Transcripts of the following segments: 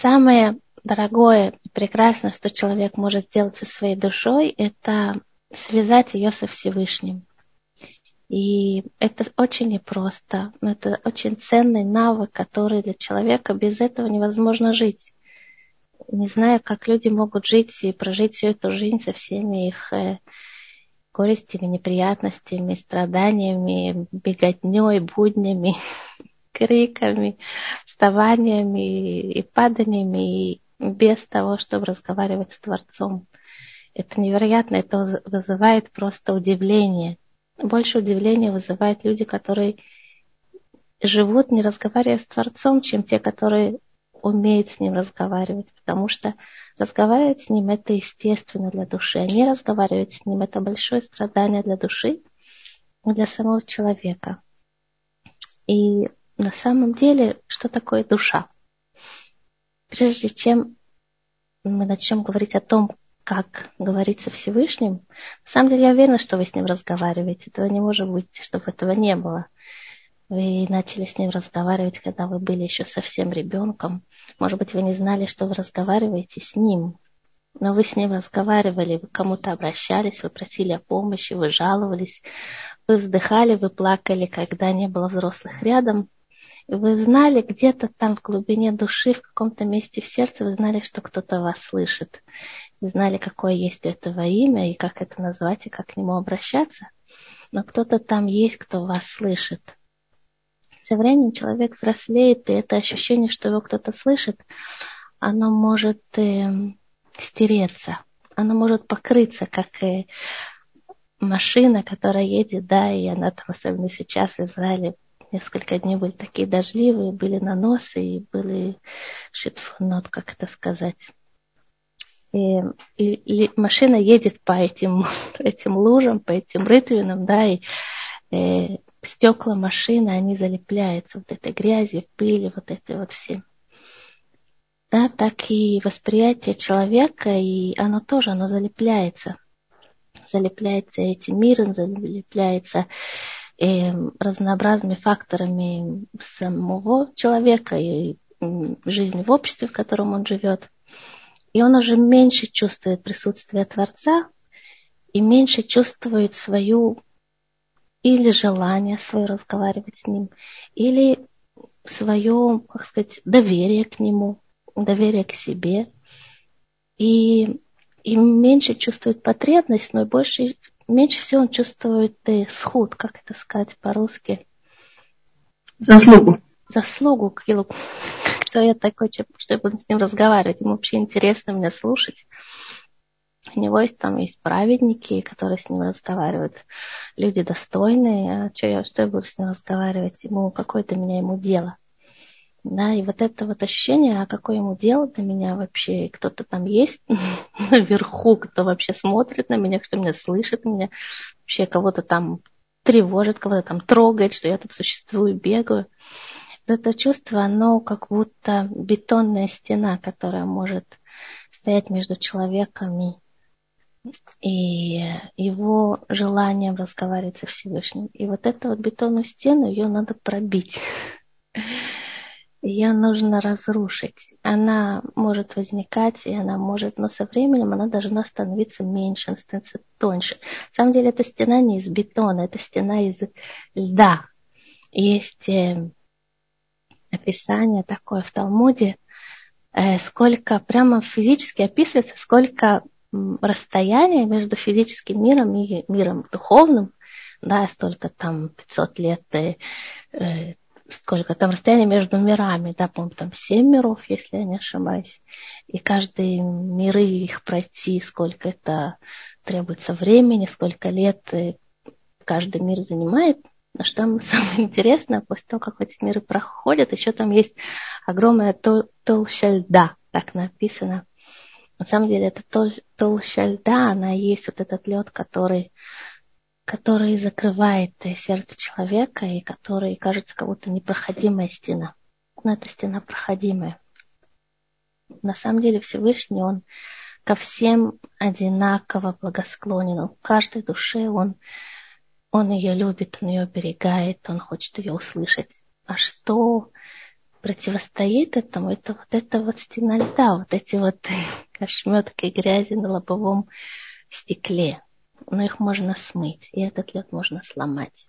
самое дорогое и прекрасное, что человек может сделать со своей душой, это связать ее со Всевышним. И это очень непросто, но это очень ценный навык, который для человека без этого невозможно жить. Не знаю, как люди могут жить и прожить всю эту жизнь со всеми их э, горестями, неприятностями, страданиями, беготней, буднями, криками, вставаниями и паданиями, и без того, чтобы разговаривать с Творцом. Это невероятно, это вызывает просто удивление. Больше удивления вызывают люди, которые живут, не разговаривая с Творцом, чем те, которые умеют с ним разговаривать, потому что разговаривать с ним это естественно для души, а не разговаривать с ним это большое страдание для души и для самого человека. И на самом деле, что такое душа? Прежде чем мы начнем говорить о том, как говорить со Всевышним, на самом деле я уверена, что вы с ним разговариваете. Этого не может быть, чтобы этого не было. Вы начали с ним разговаривать, когда вы были еще совсем ребенком. Может быть, вы не знали, что вы разговариваете с ним. Но вы с ним разговаривали, вы кому-то обращались, вы просили о помощи, вы жаловались, вы вздыхали, вы плакали, когда не было взрослых рядом. И вы знали где-то там в глубине души, в каком-то месте в сердце, вы знали, что кто-то вас слышит. Вы знали, какое есть у этого имя, и как это назвать, и как к нему обращаться. Но кто-то там есть, кто вас слышит со временем человек взрослеет, и это ощущение, что его кто-то слышит, оно может э, стереться, оно может покрыться, как э, машина, которая едет, да, и она там, особенно сейчас в Израиле, несколько дней были такие дождливые, были наносы и были шитфунот, как это сказать. И, и, и машина едет по этим, этим лужам, по этим рытвинам, да, и э, стекла машины, они залепляются вот этой грязью, пылью, вот этой вот всем. Да, так и восприятие человека, и оно тоже, оно залепляется. Залепляется этим миром, залепляется э, разнообразными факторами самого человека и жизни в обществе, в котором он живет. И он уже меньше чувствует присутствие Творца и меньше чувствует свою или желание свое разговаривать с ним, или свое, как сказать, доверие к нему, доверие к себе. И, и меньше чувствует потребность, но больше, меньше всего он чувствует э, сход, как это сказать по-русски. Заслугу. Заслугу, кто я такой, что я буду с ним разговаривать. Ему вообще интересно меня слушать. У него есть там есть праведники, которые с ним разговаривают. Люди достойные. А что я, что я буду с ним разговаривать? Ему какое-то меня ему дело. Да, и вот это вот ощущение, а какое ему дело до меня вообще, кто-то там есть наверху, кто вообще смотрит на меня, кто меня слышит меня, вообще кого-то там тревожит, кого-то там трогает, что я тут существую, бегаю. Вот это чувство, оно как будто бетонная стена, которая может стоять между человеком и его желанием разговаривать со Всевышним. И вот эту вот бетонную стену, ее надо пробить. Ее нужно разрушить. Она может возникать, и она может, но со временем она должна становиться меньше, она становится тоньше. На самом деле эта стена не из бетона, это стена из льда. Есть э, описание такое в Талмуде, э, сколько прямо физически описывается, сколько расстояние между физическим миром и миром духовным, да, столько там 500 лет, э, сколько там расстояние между мирами, да, по-моему, там 7 миров, если я не ошибаюсь, и каждые миры их пройти, сколько это требуется времени, сколько лет каждый мир занимает, но что там самое интересное, после того, как эти миры проходят, еще там есть огромная толща льда, так написано, на самом деле это тол толща льда, она есть вот этот лед, который, который закрывает сердце человека и который кажется как будто непроходимая стена. Но эта стена проходимая. На самом деле Всевышний, он ко всем одинаково благосклонен. В каждой душе он, он ее любит, он ее оберегает, он хочет ее услышать. А что противостоит этому, это вот эта вот стена льда, вот эти вот ошметки грязи на лобовом стекле. Но их можно смыть, и этот лед можно сломать.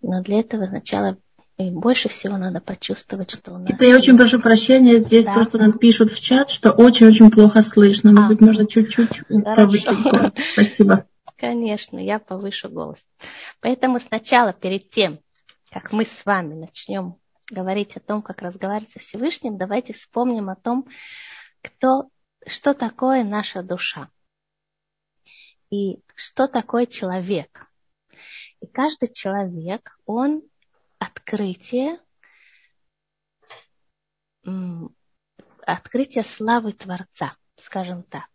Но для этого сначала и больше всего надо почувствовать, что у нас... Это я очень прошу прощения, здесь да. просто нам пишут в чат, что очень-очень плохо слышно. Может а. быть, можно чуть-чуть повысить голос. Спасибо. Конечно, я повышу голос. Поэтому сначала, перед тем, как мы с вами начнем говорить о том, как разговаривать со Всевышним, давайте вспомним о том, кто, что такое наша душа и что такое человек. И каждый человек, он открытие, открытие славы Творца, скажем так.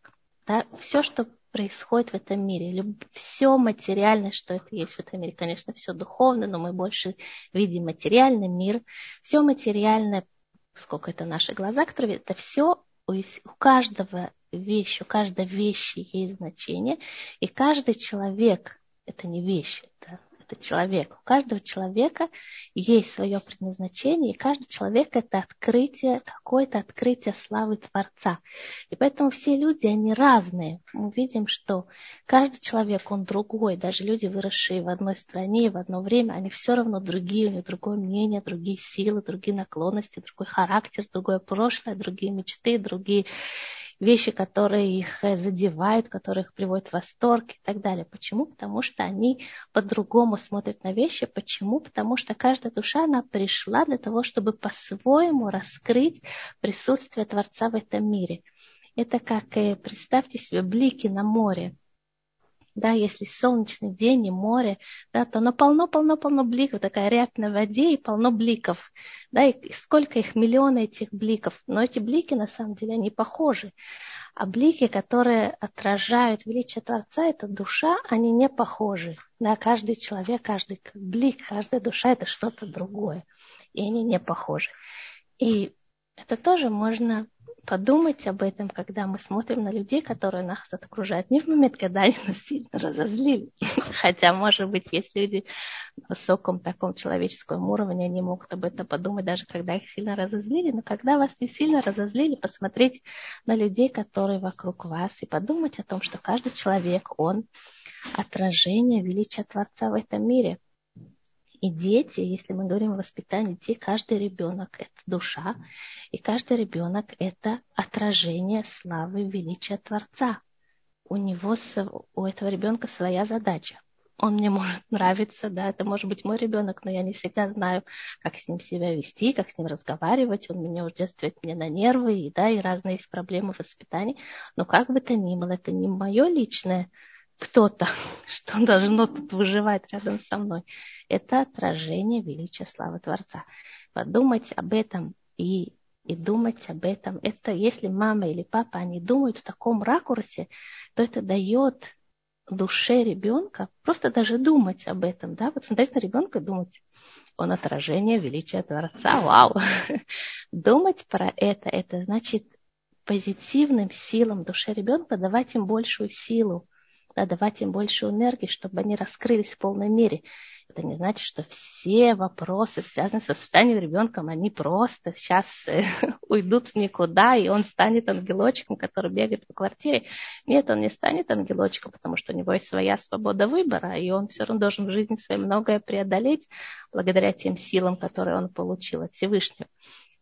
Да? Все, что происходит в этом мире, все материальное, что это есть в этом мире, конечно, все духовное, но мы больше видим материальный мир, все материальное, сколько это наши глаза, которые это все у каждого вещи, у каждой вещи есть значение, и каждый человек это не вещь, это это человек. У каждого человека есть свое предназначение, и каждый человек это открытие, какое-то открытие славы Творца. И поэтому все люди, они разные. Мы видим, что каждый человек, он другой. Даже люди, выросшие в одной стране, в одно время, они все равно другие, у них другое мнение, другие силы, другие наклонности, другой характер, другое прошлое, другие мечты, другие вещи, которые их э, задевают, которые их приводят в восторг и так далее. Почему? Потому что они по-другому смотрят на вещи. Почему? Потому что каждая душа, она пришла для того, чтобы по-своему раскрыть присутствие Творца в этом мире. Это как, э, представьте себе, блики на море да, если солнечный день и море, да, то оно полно-полно-полно бликов, такая рябь на воде и полно бликов, да, и сколько их, миллионы этих бликов, но эти блики, на самом деле, они похожи, а блики, которые отражают величие Творца, это душа, они не похожи, да, каждый человек, каждый блик, каждая душа, это что-то другое, и они не похожи. И это тоже можно подумать об этом, когда мы смотрим на людей, которые нас окружают. Не в момент, когда они нас сильно разозлили. Хотя, может быть, есть люди на высоком таком человеческом уровне, они могут об этом подумать, даже когда их сильно разозлили. Но когда вас не сильно разозлили, посмотреть на людей, которые вокруг вас, и подумать о том, что каждый человек, он отражение величия Творца в этом мире – и дети, если мы говорим о воспитании детей, каждый ребенок – это душа, и каждый ребенок – это отражение славы величия Творца. У него, у этого ребенка своя задача. Он мне может нравиться, да, это может быть мой ребенок, но я не всегда знаю, как с ним себя вести, как с ним разговаривать. Он меня удерживает мне на нервы, и, да, и разные есть проблемы в воспитании. Но как бы то ни было, это не мое личное кто-то, что должно тут выживать рядом со мной. Это отражение величия славы Творца. Подумать об этом и, и думать об этом. Это если мама или папа, они думают в таком ракурсе, то это дает душе ребенка просто даже думать об этом. Да? Вот смотреть на ребенка и думать, он отражение величия Творца. Вау! Думать про это, это значит позитивным силам душе ребенка давать им большую силу да, давать им больше энергии, чтобы они раскрылись в полной мере. Это не значит, что все вопросы, связанные со воспитанием ребенка, они просто сейчас э, уйдут в никуда, и он станет ангелочком, который бегает по квартире. Нет, он не станет ангелочком, потому что у него есть своя свобода выбора, и он все равно должен в жизни своей многое преодолеть благодаря тем силам, которые он получил от Всевышнего.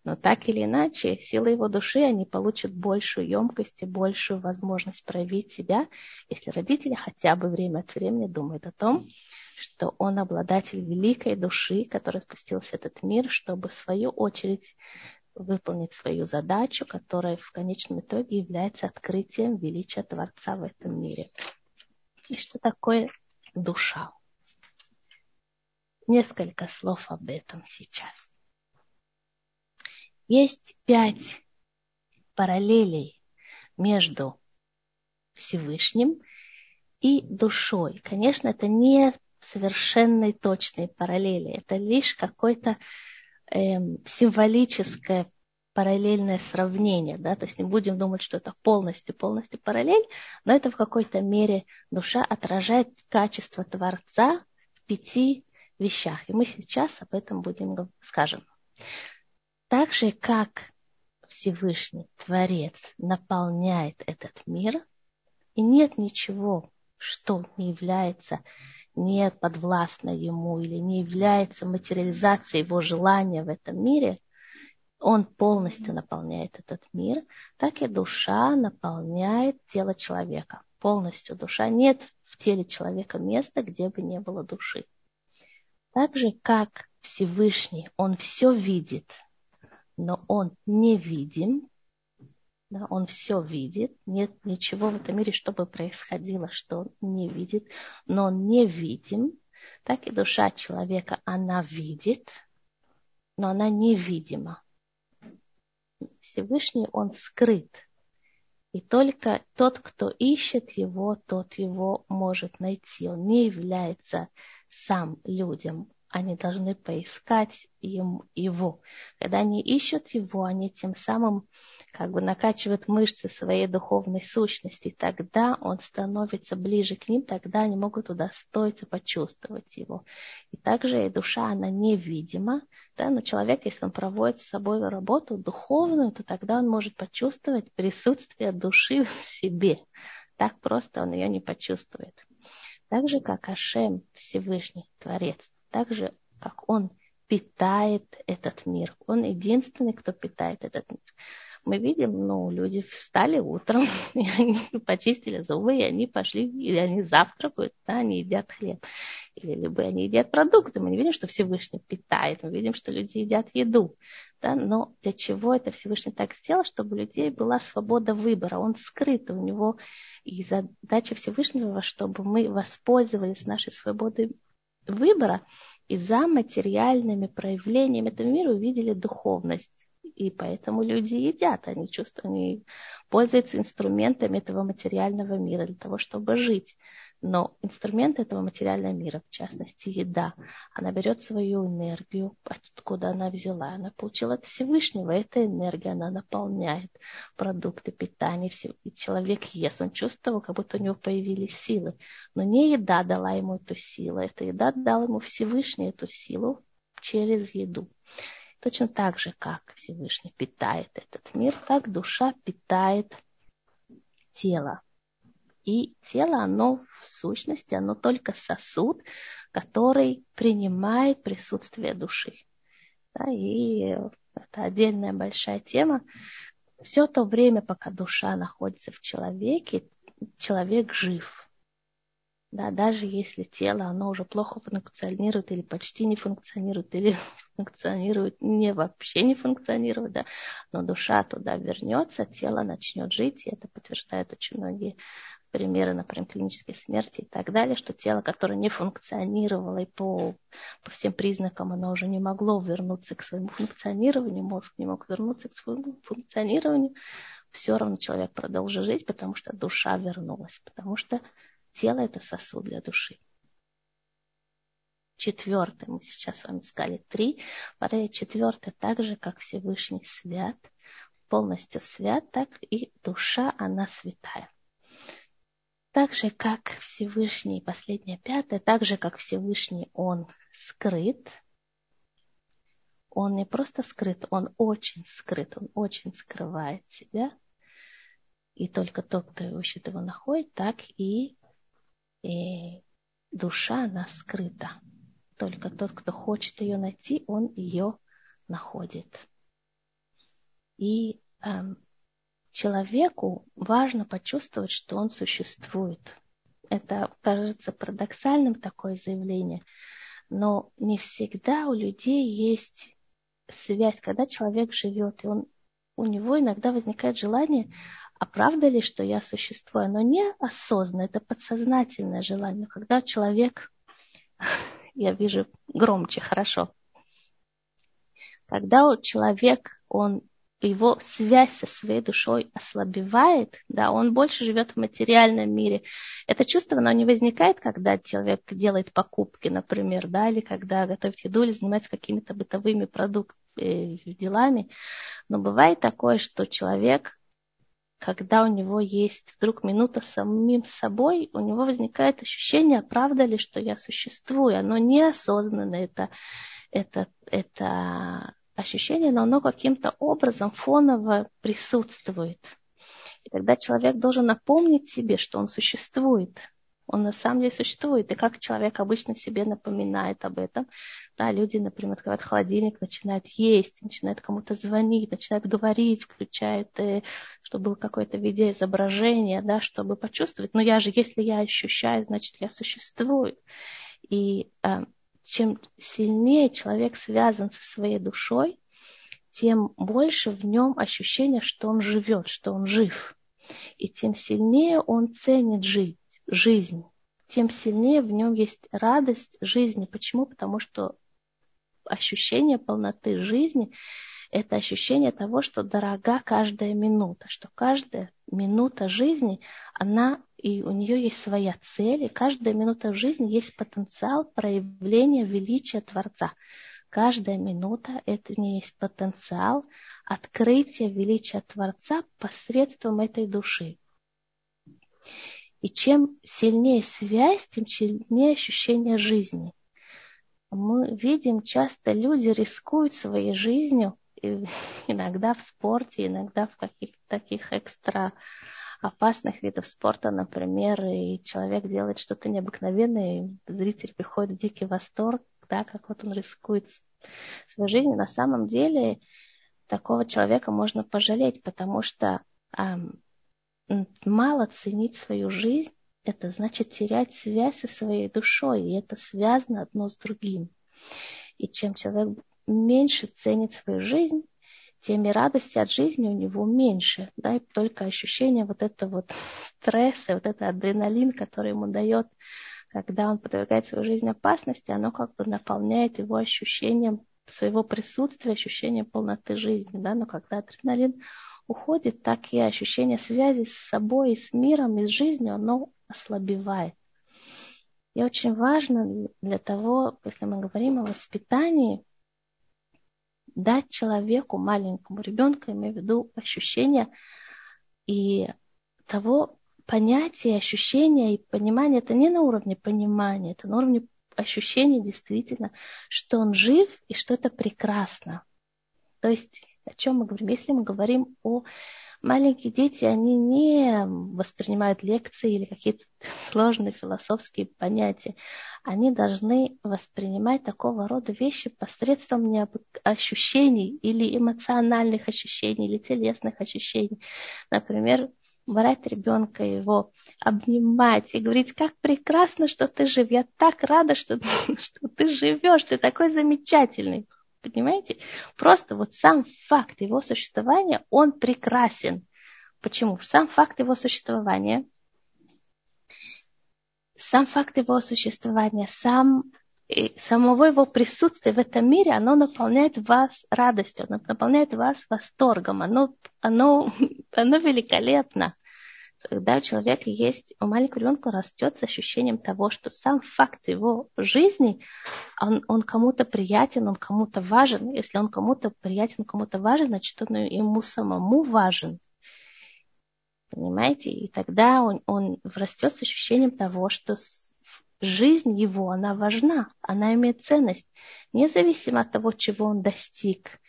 Но так или иначе, силы его души, они получат большую емкость и большую возможность проявить себя, если родители хотя бы время от времени думают о том, что он обладатель великой души, которая спустился в этот мир, чтобы в свою очередь выполнить свою задачу, которая в конечном итоге является открытием величия Творца в этом мире. И что такое душа? Несколько слов об этом сейчас. Есть пять параллелей между Всевышним и душой. Конечно, это не совершенные точные параллели, это лишь какое-то э, символическое параллельное сравнение, да, то есть не будем думать, что это полностью, полностью параллель, но это в какой-то мере душа отражает качество Творца в пяти вещах. И мы сейчас об этом будем скажем. Так же, как Всевышний Творец наполняет этот мир, и нет ничего, что не является не подвластно ему или не является материализацией его желания в этом мире, он полностью наполняет этот мир, так и душа наполняет тело человека. Полностью душа. Нет в теле человека места, где бы не было души. Так же, как Всевышний, он все видит, но он не видим, да, он все видит, нет ничего в этом мире, чтобы происходило, что он не видит, но он не видим, так и душа человека, она видит, но она невидима. Всевышний, он скрыт. И только тот, кто ищет его, тот его может найти. Он не является сам людям. Они должны поискать им его. Когда они ищут его, они тем самым как бы накачивают мышцы своей духовной сущности, тогда он становится ближе к ним, тогда они могут удостоиться почувствовать его. И также и душа, она невидима, да, но человек, если он проводит с собой работу духовную, то тогда он может почувствовать присутствие души в себе. Так просто он ее не почувствует. Так же, как Ашем, Всевышний Творец, так же, как он питает этот мир. Он единственный, кто питает этот мир мы видим, ну, люди встали утром, и они почистили зубы, и они пошли, или они завтракают, да, они едят хлеб. Или либо они едят продукты. Мы не видим, что Всевышний питает, мы видим, что люди едят еду. Да? Но для чего это Всевышний так сделал? Чтобы у людей была свобода выбора. Он скрыт, у него и задача Всевышнего, чтобы мы воспользовались нашей свободой выбора и за материальными проявлениями этого мира увидели духовность и поэтому люди едят, они чувствуют, они пользуются инструментами этого материального мира для того, чтобы жить. Но инструмент этого материального мира, в частности еда, она берет свою энергию, откуда она взяла. Она получила от Всевышнего. Эта энергия, она наполняет продукты питания. И человек ест, он чувствовал, как будто у него появились силы. Но не еда дала ему эту силу, эта еда дала ему Всевышний эту силу через еду. Точно так же, как Всевышний питает этот мир, так душа питает тело. И тело, оно в сущности, оно только сосуд, который принимает присутствие души. Да, и это отдельная большая тема. Все то время, пока душа находится в человеке, человек жив. Да, даже если тело, оно уже плохо функционирует или почти не функционирует, или функционирует не вообще не функционирует, да, но душа туда вернется, тело начнет жить, и это подтверждают очень многие примеры, например, клинической смерти и так далее, что тело, которое не функционировало и по, по всем признакам оно уже не могло вернуться к своему функционированию, мозг не мог вернуться к своему функционированию, все равно человек продолжил жить, потому что душа вернулась, потому что Тело – это сосуд для души. Четвертое, мы сейчас с вами сказали три. Четвертое, так же, как Всевышний свят, полностью свят, так и душа, она святая. Так же, как Всевышний, последнее пятое, так же, как Всевышний, он скрыт, он не просто скрыт, он очень скрыт, он очень скрывает себя. И только тот, кто ищет его, находит, так и и душа, она скрыта. Только тот, кто хочет ее найти, он ее находит. И эм, человеку важно почувствовать, что он существует. Это кажется парадоксальным такое заявление, но не всегда у людей есть связь, когда человек живет, и он, у него иногда возникает желание а правда ли, что я существую? Оно не осознанно, это подсознательное желание. Когда человек, я вижу громче, хорошо, когда человек, он его связь со своей душой ослабевает, да, он больше живет в материальном мире. Это чувство, оно не возникает, когда человек делает покупки, например, да, или когда готовит еду, или занимается какими-то бытовыми продуктами, э, делами. Но бывает такое, что человек когда у него есть вдруг минута с самим собой, у него возникает ощущение, правда ли, что я существую. Оно неосознанно, это, это, это ощущение, но оно каким-то образом фоново присутствует. И тогда человек должен напомнить себе, что он существует. Он на самом деле существует. И как человек обычно себе напоминает об этом. Да, люди, например, открывают холодильник, начинают есть, начинают кому-то звонить, начинают говорить, включают, э, чтобы было какое-то видеоизображение, да, чтобы почувствовать. Но я же, если я ощущаю, значит, я существую. И э, чем сильнее человек связан со своей душой, тем больше в нем ощущение, что он живет, что он жив. И тем сильнее он ценит жить, жизнь, тем сильнее в нем есть радость жизни. Почему? Потому что ощущение полноты жизни – это ощущение того, что дорога каждая минута, что каждая минута жизни, она и у нее есть своя цель, и каждая минута в жизни есть потенциал проявления величия Творца. Каждая минута – это не есть потенциал открытия величия Творца посредством этой души. И чем сильнее связь, тем сильнее ощущение жизни. Мы видим, часто люди рискуют своей жизнью, иногда в спорте, иногда в каких-то таких экстра опасных видов спорта, например, и человек делает что-то необыкновенное, и зритель приходит в дикий восторг, да, как вот он рискует своей жизнью. На самом деле такого человека можно пожалеть, потому что мало ценить свою жизнь, это значит терять связь со своей душой, и это связано одно с другим. И чем человек меньше ценит свою жизнь, тем и радости от жизни у него меньше. Да, и только ощущение вот этого вот стресса, вот этот адреналин, который ему дает, когда он подвергает свою жизнь опасности, оно как бы наполняет его ощущением своего присутствия, ощущением полноты жизни. Да? Но когда адреналин уходит, так и ощущение связи с собой с миром, и с жизнью, оно ослабевает. И очень важно для того, если мы говорим о воспитании, дать человеку, маленькому ребенку, имею в виду ощущение и того понятия, ощущения и понимания, это не на уровне понимания, это на уровне ощущения действительно, что он жив и что это прекрасно. То есть о чем мы говорим? Если мы говорим о маленькие дети, они не воспринимают лекции или какие-то сложные философские понятия. Они должны воспринимать такого рода вещи посредством ощущений или эмоциональных ощущений, или телесных ощущений. Например, брать ребенка, его обнимать и говорить, как прекрасно, что ты жив. Я так рада, что, что ты живешь, ты такой замечательный. Понимаете? Просто вот сам факт его существования, он прекрасен. Почему? Сам факт его существования, сам факт его существования, сам, самого его присутствия в этом мире, оно наполняет вас радостью, оно наполняет вас восторгом, оно, оно, оно великолепно когда у человека есть, у маленького ребенка растет с ощущением того, что сам факт его жизни, он, он кому-то приятен, он кому-то важен. Если он кому-то приятен, кому-то важен, значит, он ему самому важен. Понимаете? И тогда он, он растет с ощущением того, что жизнь его, она важна, она имеет ценность, независимо от того, чего он достиг.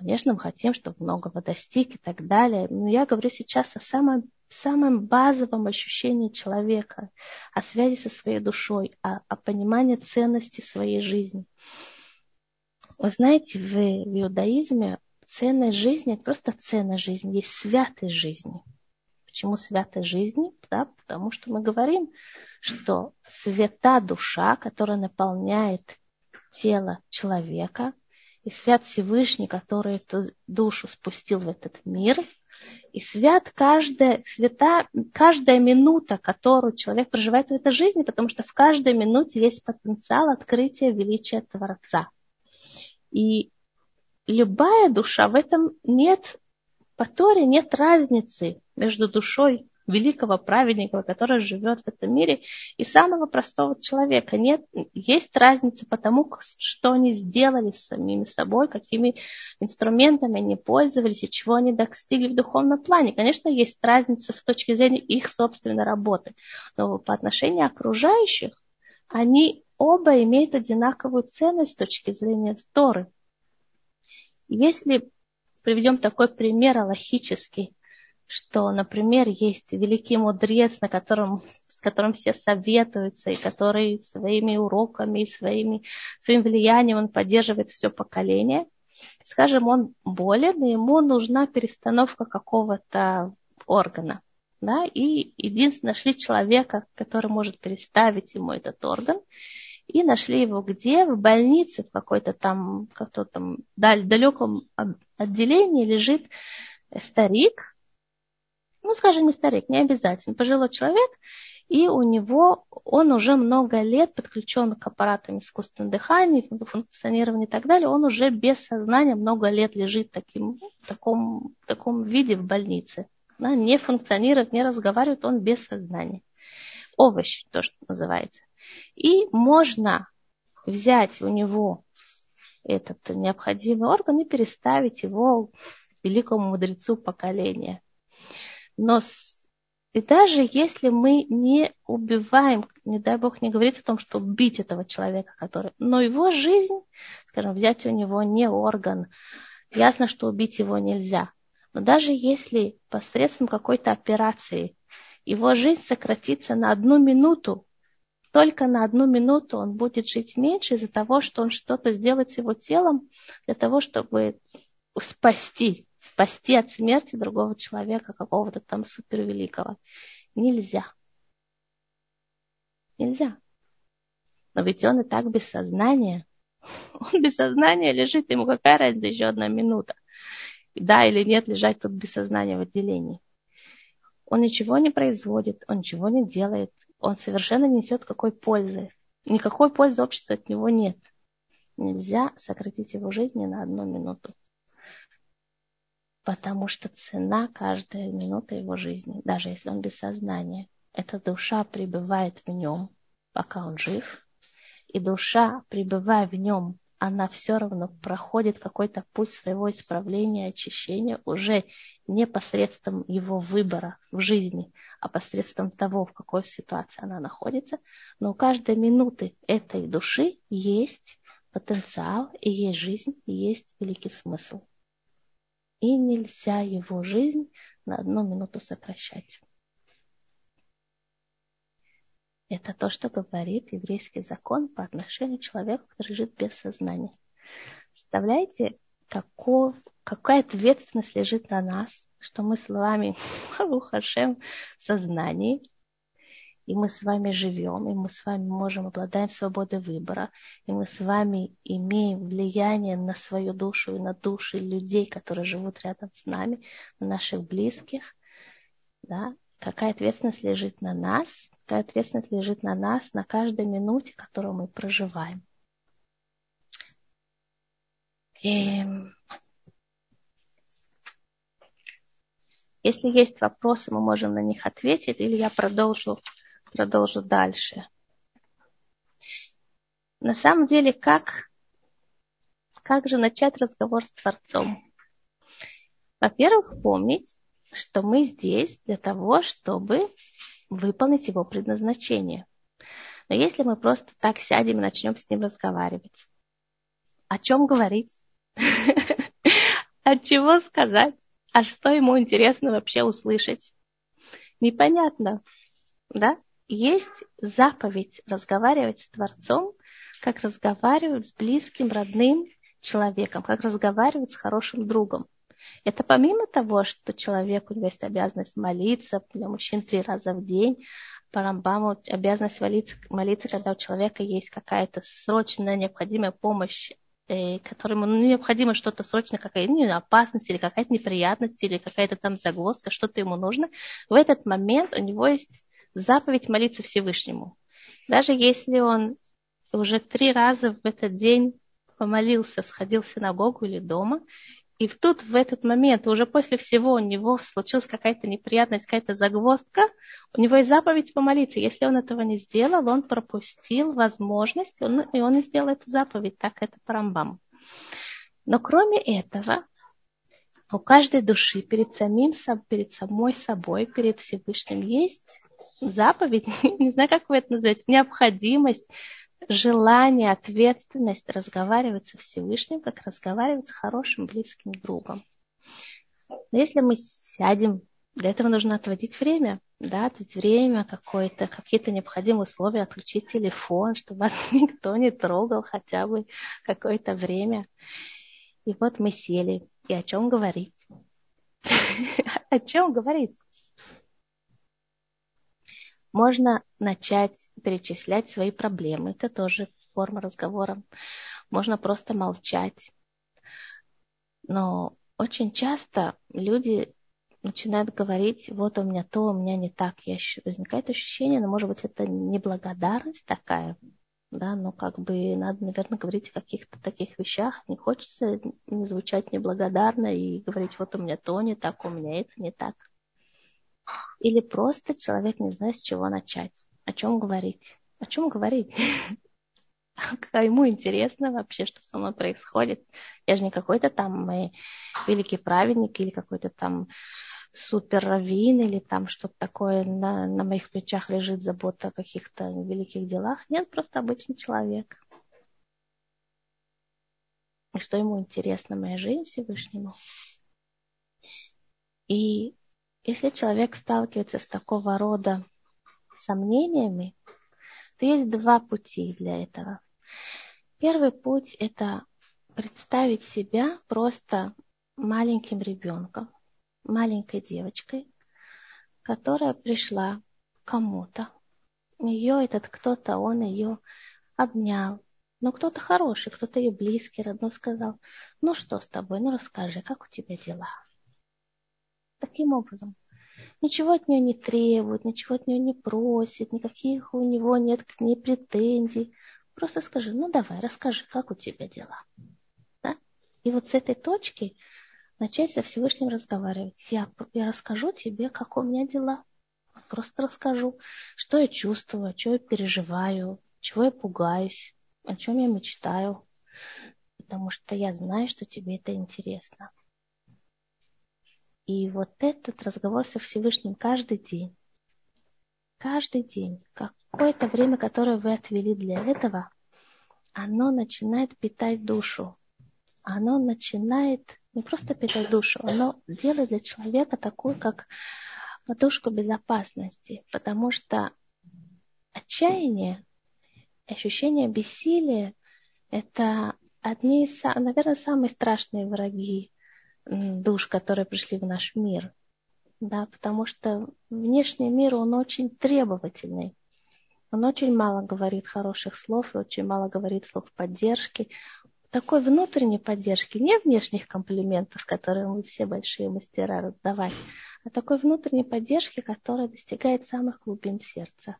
Конечно, мы хотим, чтобы многого достиг и так далее. Но я говорю сейчас о самом самом базовом ощущении человека, о связи со своей душой, о, о понимании ценности своей жизни. Вы знаете, в, в иудаизме ценность жизни – это просто ценность жизни, есть святость жизни. Почему святость жизни? Да, потому что мы говорим, что свята душа, которая наполняет тело человека, и свят Всевышний, который эту душу спустил в этот мир – и свят каждая, свята, каждая минута, которую человек проживает в этой жизни, потому что в каждой минуте есть потенциал открытия величия Творца. И любая душа, в этом нет, по Торе нет разницы между душой великого праведника, который живет в этом мире, и самого простого человека. Нет, есть разница по тому, что они сделали с самими собой, какими инструментами они пользовались и чего они достигли в духовном плане. Конечно, есть разница в точке зрения их собственной работы, но по отношению окружающих они оба имеют одинаковую ценность с точки зрения Торы. Если приведем такой пример аллахический, что, например, есть великий мудрец, на котором, с которым все советуются, и который своими уроками, своими, своим влиянием он поддерживает все поколение. Скажем, он болен, и ему нужна перестановка какого-то органа. Да, и единственное, нашли человека, который может переставить ему этот орган. И нашли его где? В больнице, в какой-то там, как-то там далеком отделении лежит старик, ну, скажем, не старик, не обязательно, пожилой человек, и у него, он уже много лет подключен к аппаратам искусственного дыхания, функционирования и так далее, он уже без сознания много лет лежит таким, в, таком, в таком виде в больнице. Да, не функционирует, не разговаривает, он без сознания. Овощ, то, что называется. И можно взять у него этот необходимый орган и переставить его великому мудрецу поколения. Но и даже если мы не убиваем, не дай Бог не говорить о том, что убить этого человека, который, но его жизнь, скажем, взять у него не орган, ясно, что убить его нельзя. Но даже если посредством какой-то операции его жизнь сократится на одну минуту, только на одну минуту он будет жить меньше из-за того, что он что-то сделает с его телом для того, чтобы спасти спасти от смерти другого человека, какого-то там супервеликого. Нельзя. Нельзя. Но ведь он и так без сознания. Он без сознания лежит, ему какая разница еще одна минута. Да или нет лежать тут без сознания в отделении. Он ничего не производит, он ничего не делает, он совершенно не несет какой пользы. Никакой пользы обществу от него нет. Нельзя сократить его жизни на одну минуту потому что цена каждой минуты его жизни, даже если он без сознания, эта душа пребывает в нем, пока он жив, и душа, пребывая в нем, она все равно проходит какой-то путь своего исправления, очищения уже не посредством его выбора в жизни, а посредством того, в какой ситуации она находится. Но у каждой минуты этой души есть потенциал, и есть жизнь, и есть великий смысл и нельзя его жизнь на одну минуту сокращать. Это то, что говорит еврейский закон по отношению к человеку, который живет без сознания. Представляете, каков, какая ответственность лежит на нас, что мы с вами, Хашем, в сознании, и мы с вами живем, и мы с вами можем, обладаем свободой выбора, и мы с вами имеем влияние на свою душу и на души людей, которые живут рядом с нами, на наших близких, да, какая ответственность лежит на нас, какая ответственность лежит на нас на каждой минуте, которую мы проживаем. И если есть вопросы, мы можем на них ответить, или я продолжу продолжу дальше. На самом деле, как, как же начать разговор с Творцом? Во-первых, помнить, что мы здесь для того, чтобы выполнить его предназначение. Но если мы просто так сядем и начнем с ним разговаривать, о чем говорить? От чего сказать? А что ему интересно вообще услышать? Непонятно, да? Есть заповедь разговаривать с Творцом, как разговаривать с близким, родным человеком, как разговаривать с хорошим другом. Это помимо того, что человек, у него есть обязанность молиться, для мужчин три раза в день, по Рамбаму обязанность молиться, молиться, когда у человека есть какая-то срочная необходимая помощь, э, которому ну, необходимо что-то срочно, какая-то ну, опасность или какая-то неприятность, или какая-то там загвоздка, что-то ему нужно. В этот момент у него есть заповедь молиться Всевышнему. Даже если он уже три раза в этот день помолился, сходил в синагогу или дома, и тут, в этот момент, уже после всего у него случилась какая-то неприятность, какая-то загвоздка, у него есть заповедь помолиться. Если он этого не сделал, он пропустил возможность, он, и он не сделал эту заповедь. Так это Парамбам. Но кроме этого, у каждой души перед самим, перед самой собой, перед Всевышним есть заповедь, не знаю, как вы это называете, необходимость желание, ответственность разговаривать со Всевышним, как разговаривать с хорошим близким другом. Но если мы сядем, для этого нужно отводить время, да, отводить время какое-то, какие-то необходимые условия, отключить телефон, чтобы вас никто не трогал хотя бы какое-то время. И вот мы сели. И о чем говорить? О чем говорить? Можно начать перечислять свои проблемы. Это тоже форма разговора. Можно просто молчать. Но очень часто люди начинают говорить, вот у меня то, у меня не так. Я, возникает ощущение, но ну, может быть это неблагодарность такая, да, но как бы надо, наверное, говорить о каких-то таких вещах. Не хочется не звучать неблагодарно и говорить, вот у меня то не так, у меня это не так. Или просто человек не знает, с чего начать. О чем говорить? О чем говорить? А ему интересно вообще, что со мной происходит. Я же не какой-то там великий праведник или какой-то там супер раввин или там что-то такое на, на моих плечах лежит забота о каких-то великих делах. Нет, просто обычный человек. И что ему интересно, моя жизнь Всевышнему. И если человек сталкивается с такого рода сомнениями, то есть два пути для этого. Первый путь – это представить себя просто маленьким ребенком, маленькой девочкой, которая пришла кому-то. Ее этот кто-то, он ее обнял. Но кто-то хороший, кто-то ее близкий, родной сказал, ну что с тобой, ну расскажи, как у тебя дела? Таким образом. Ничего от нее не требует, ничего от нее не просит, никаких у него нет к ней претензий. Просто скажи, ну давай, расскажи, как у тебя дела. Да? И вот с этой точки начать со Всевышним разговаривать. Я, я расскажу тебе, как у меня дела. Просто расскажу, что я чувствую, что я переживаю, чего я пугаюсь, о чем я мечтаю. Потому что я знаю, что тебе это интересно. И вот этот разговор со Всевышним каждый день, каждый день, какое-то время, которое вы отвели для этого, оно начинает питать душу. Оно начинает не просто питать душу, оно делает для человека такую, как подушку безопасности, потому что отчаяние, ощущение бессилия – это одни из, наверное, самые страшные враги душ, которые пришли в наш мир. Да, потому что внешний мир, он очень требовательный. Он очень мало говорит хороших слов очень мало говорит слов поддержки. Такой внутренней поддержки, не внешних комплиментов, которые мы все большие мастера раздавать, а такой внутренней поддержки, которая достигает самых глубин сердца.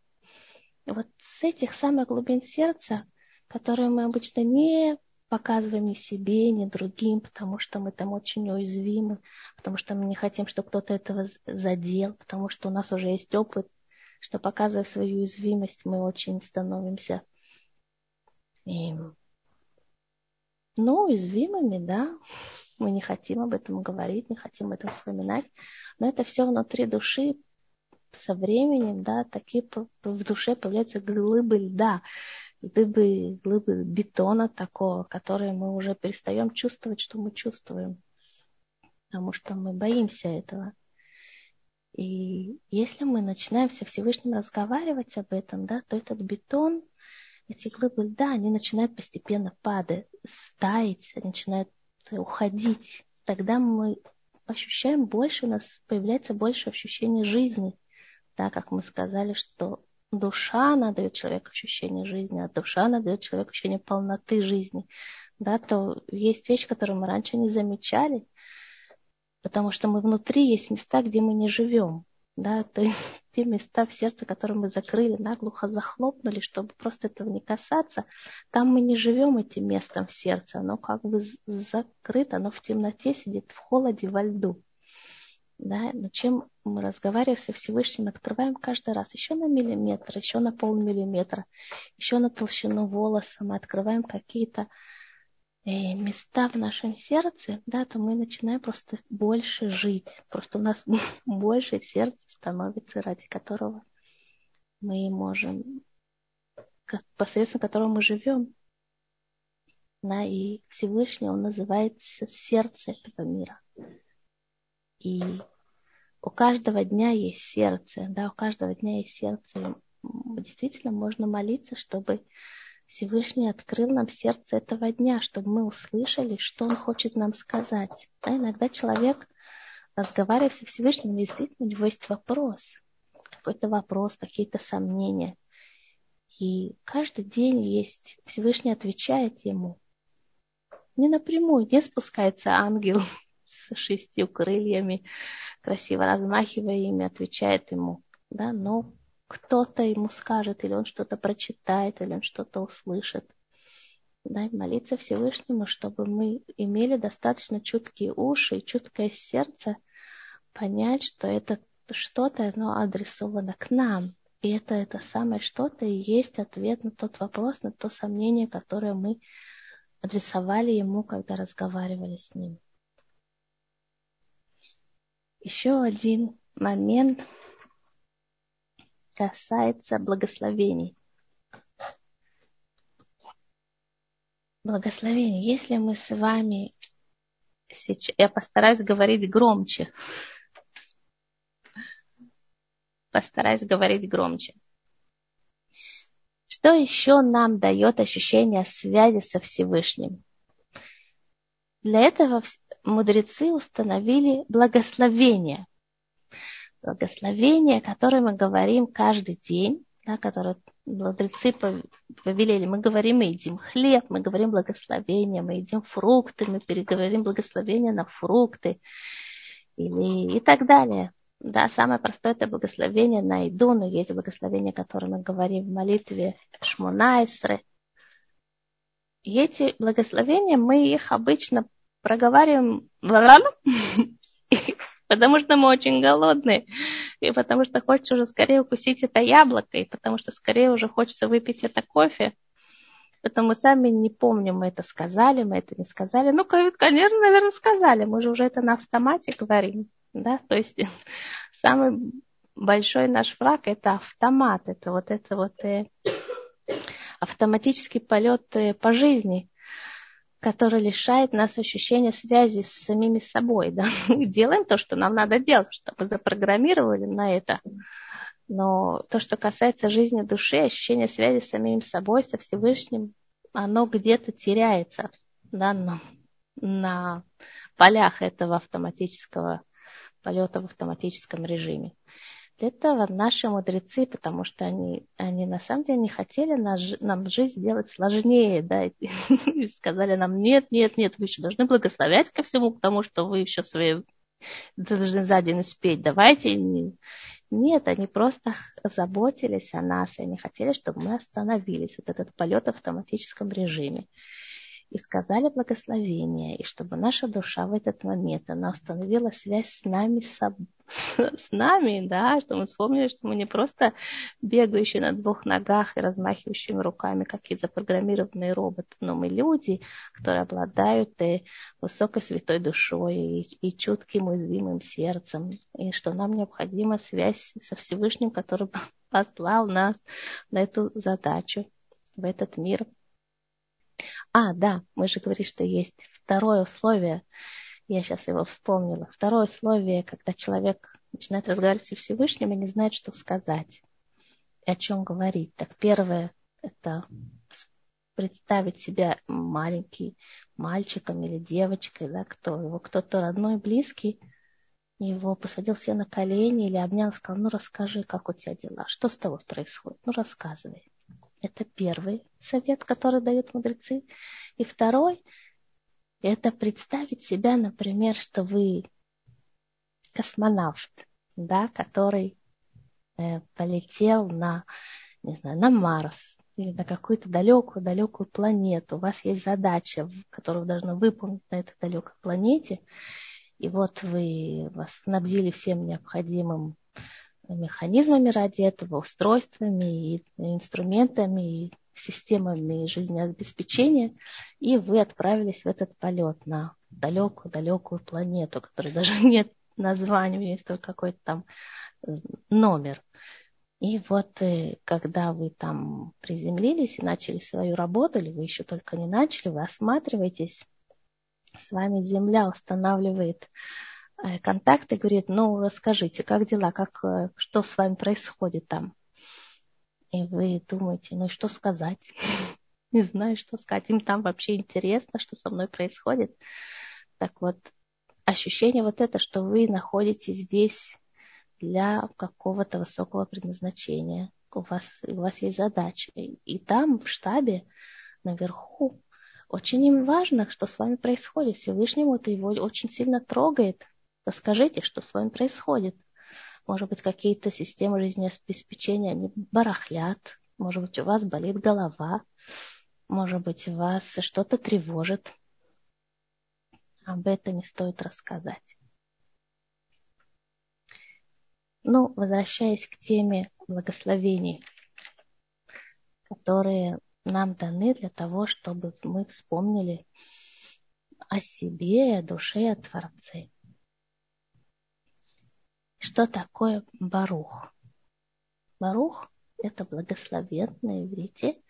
И вот с этих самых глубин сердца, которые мы обычно не показываем ни себе, ни другим, потому что мы там очень уязвимы, потому что мы не хотим, чтобы кто-то этого задел, потому что у нас уже есть опыт, что показывая свою уязвимость, мы очень становимся и, ну, уязвимыми, да. Мы не хотим об этом говорить, не хотим об этом вспоминать, но это все внутри души со временем, да, такие в душе появляются глыбы льда, глыбы, глыбы бетона такого, которые мы уже перестаем чувствовать, что мы чувствуем. Потому что мы боимся этого. И если мы начинаем со Всевышним разговаривать об этом, да, то этот бетон, эти глыбы льда, они начинают постепенно падать, стаять, они начинают уходить. Тогда мы ощущаем больше, у нас появляется больше ощущения жизни. Да, как мы сказали, что душа, она дает человеку ощущение жизни, а душа, она дает человеку ощущение полноты жизни. Да, то есть вещи, которые мы раньше не замечали, потому что мы внутри есть места, где мы не живем. Да, то есть те места в сердце, которые мы закрыли, наглухо захлопнули, чтобы просто этого не касаться, там мы не живем этим местом в сердце, оно как бы закрыто, оно в темноте сидит, в холоде, во льду. Да? Но чем мы разговариваем со Всевышним, открываем каждый раз еще на миллиметр, еще на полмиллиметра, еще на толщину волоса, мы открываем какие-то э, места в нашем сердце, да, то мы начинаем просто больше жить. Просто у нас больше сердце становится, ради которого мы можем посредством которого мы живем. Да, и Всевышний, он называется сердце этого мира. И у каждого дня есть сердце, да, у каждого дня есть сердце. Действительно, можно молиться, чтобы Всевышний открыл нам сердце этого дня, чтобы мы услышали, что Он хочет нам сказать. Да, иногда человек, разговаривая со Всевышним, действительно у него есть вопрос, какой-то вопрос, какие-то сомнения. И каждый день есть, Всевышний отвечает ему. Не напрямую, не спускается ангел с шестью крыльями, красиво размахивая ими, отвечает ему. Да, но кто-то ему скажет, или он что-то прочитает, или он что-то услышит. Да, молиться Всевышнему, чтобы мы имели достаточно чуткие уши и чуткое сердце, понять, что это что-то, оно адресовано к нам. И это, это самое что-то и есть ответ на тот вопрос, на то сомнение, которое мы адресовали ему, когда разговаривали с ним. Еще один момент касается благословений. Благословений. Если мы с вами сейчас... Я постараюсь говорить громче. Постараюсь говорить громче. Что еще нам дает ощущение связи со Всевышним? Для этого мудрецы установили благословение. Благословение, которое мы говорим каждый день, да, которое мудрецы повелели. Мы говорим, мы едим хлеб, мы говорим благословение, мы едим фрукты, мы переговорим благословение на фрукты или, и так далее. Да, самое простое это благословение на еду, но есть благословение, которое мы говорим в молитве Шмунайсры. И эти благословения, мы их обычно проговариваем, потому что мы очень голодные, и потому что хочется уже скорее укусить это яблоко, и потому что скорее уже хочется выпить это кофе. Поэтому мы сами не помним, мы это сказали, мы это не сказали. Ну, конечно, наверное, сказали. Мы же уже это на автомате говорим. Да? То есть самый большой наш враг – это автомат. Это вот это вот э, автоматический полет э, по жизни который лишает нас ощущения связи с самими собой. Да? Мы делаем то, что нам надо делать, что мы запрограммировали на это. Но то, что касается жизни души, ощущение связи с самим собой, со Всевышним, оно где-то теряется да, на, на полях этого автоматического полета в автоматическом режиме этого наши мудрецы, потому что они, они на самом деле не хотели наш, нам жизнь сделать сложнее, да, и сказали нам, нет, нет, нет, вы еще должны благословлять ко всему, потому что вы еще свои должны за день успеть, давайте. Нет, они просто заботились о нас, и они хотели, чтобы мы остановились, вот этот полет в автоматическом режиме и сказали благословение, и чтобы наша душа в этот момент, она установила связь с нами, с, с нами, да, что мы вспомнили, что мы не просто бегающие на двух ногах и размахивающими руками, какие запрограммированные роботы, но мы люди, которые обладают и э, высокой святой душой и, и чутким уязвимым сердцем, и что нам необходима связь со Всевышним, который послал нас на эту задачу, в этот мир – а, да, мы же говорили, что есть второе условие. Я сейчас его вспомнила. Второе условие, когда человек начинает разговаривать со Всевышним и не знает, что сказать и о чем говорить. Так первое – это представить себя маленький мальчиком или девочкой, да, кто его, кто-то родной, близкий, его посадил себе на колени или обнял, сказал, ну расскажи, как у тебя дела, что с тобой происходит, ну рассказывай. Это первый совет, который дают мудрецы. И второй – это представить себя, например, что вы космонавт, да, который э, полетел на, не знаю, на Марс или на какую-то далекую-далекую планету. У вас есть задача, которую вы должны выполнить на этой далекой планете. И вот вы вас снабдили всем необходимым механизмами ради этого, устройствами и инструментами, и системами жизнеобеспечения, и вы отправились в этот полет на далекую-далекую планету, которой даже нет названия, есть только какой-то там э, номер. И вот э, когда вы там приземлились и начали свою работу, или вы еще только не начали, вы осматриваетесь, с вами Земля устанавливает контакт и говорит, ну, расскажите, как дела, как, э, что с вами происходит там. И вы думаете, ну что сказать? Не знаю, что сказать. Им там вообще интересно, что со мной происходит. Так вот, ощущение вот это, что вы находитесь здесь для какого-то высокого предназначения. У вас, у вас есть задача. И там, в штабе, наверху, очень им важно, что с вами происходит. Всевышнему это его очень сильно трогает. Расскажите, что с вами происходит. Может быть, какие-то системы жизнеобеспечения, они барахлят. Может быть, у вас болит голова. Может быть, вас что-то тревожит. Об этом не стоит рассказать. Ну, возвращаясь к теме благословений, которые нам даны для того, чтобы мы вспомнили о себе, о душе, о Творце. Что такое Барух? Барух – это благословен на иврите.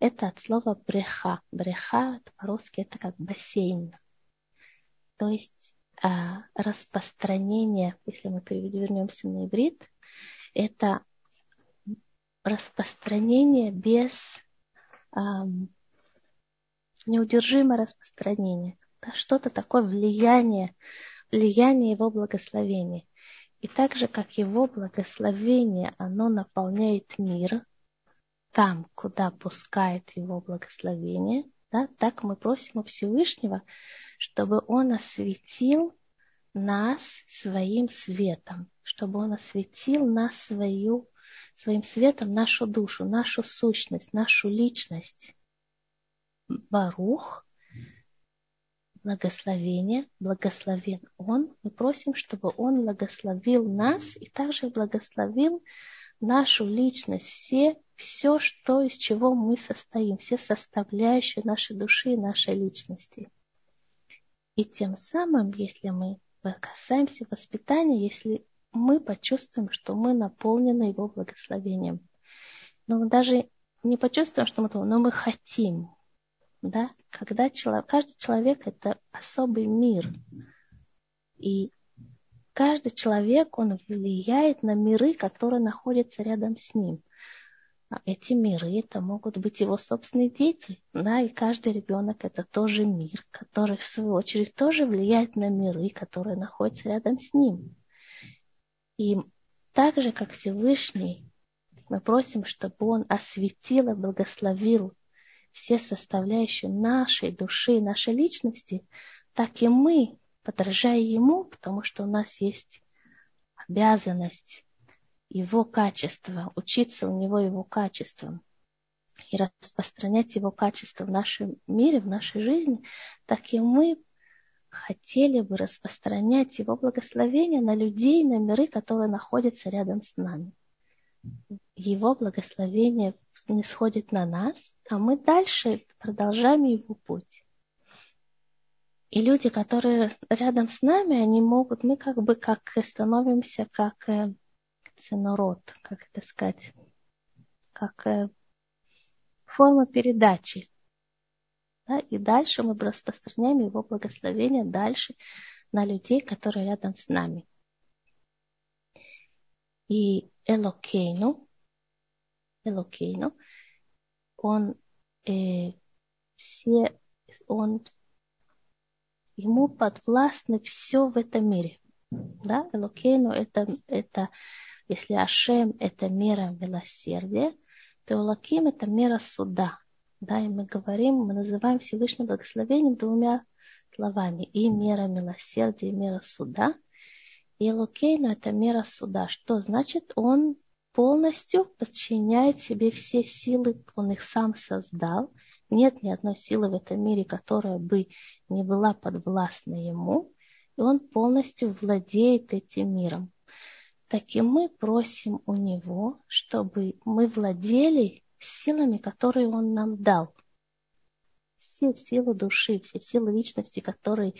Это от слова бреха. Бреха по-русски это как бассейн. То есть а, распространение, если мы вернемся на иврит, это распространение без а, неудержимое распространение. Да, что-то такое влияние, влияние его благословения. И так же, как его благословение, оно наполняет мир, там, куда пускает его благословение, да, так мы просим у Всевышнего, чтобы Он осветил нас своим светом, чтобы Он осветил нас свою, своим светом нашу душу, нашу сущность, нашу личность. Барух, благословение, благословен Он. Мы просим, чтобы Он благословил нас и также благословил нашу личность, все, все, что, из чего мы состоим, все составляющие нашей души и нашей личности. И тем самым, если мы касаемся воспитания, если мы почувствуем, что мы наполнены Его благословением. Но мы даже не почувствуем, что мы то, но мы хотим. Да? Когда человек, каждый человек – это особый мир. И каждый человек, он влияет на миры, которые находятся рядом с ним. А эти миры, это могут быть его собственные дети, да, и каждый ребенок это тоже мир, который в свою очередь тоже влияет на миры, которые находятся рядом с ним. И так же, как Всевышний, мы просим, чтобы Он осветил и благословил все составляющие нашей души, нашей личности, так и мы, подражая Ему, потому что у нас есть обязанность его качества, учиться у него его качествам и распространять его качества в нашем мире, в нашей жизни, так и мы хотели бы распространять его благословение на людей, на миры, которые находятся рядом с нами. Его благословение не сходит на нас, а мы дальше продолжаем его путь. И люди, которые рядом с нами, они могут, мы как бы как становимся как э, ценород, как это сказать, как э, форма передачи. Да? И дальше мы распространяем его благословение дальше на людей, которые рядом с нами. И Элокейну, Элокейну, он э, все, он ему подвластно все в этом мире. Да, Элокейну это, это если Ашем – это мера милосердия, то Лаким – это мера суда. Да, и мы говорим, мы называем Всевышним благословением двумя словами. И мера милосердия, и мера суда. И Лукейну – это мера суда. Что значит? Он полностью подчиняет себе все силы, он их сам создал. Нет ни одной силы в этом мире, которая бы не была подвластна ему. И он полностью владеет этим миром так и мы просим у Него, чтобы мы владели силами, которые Он нам дал. Все силы души, все силы личности, которые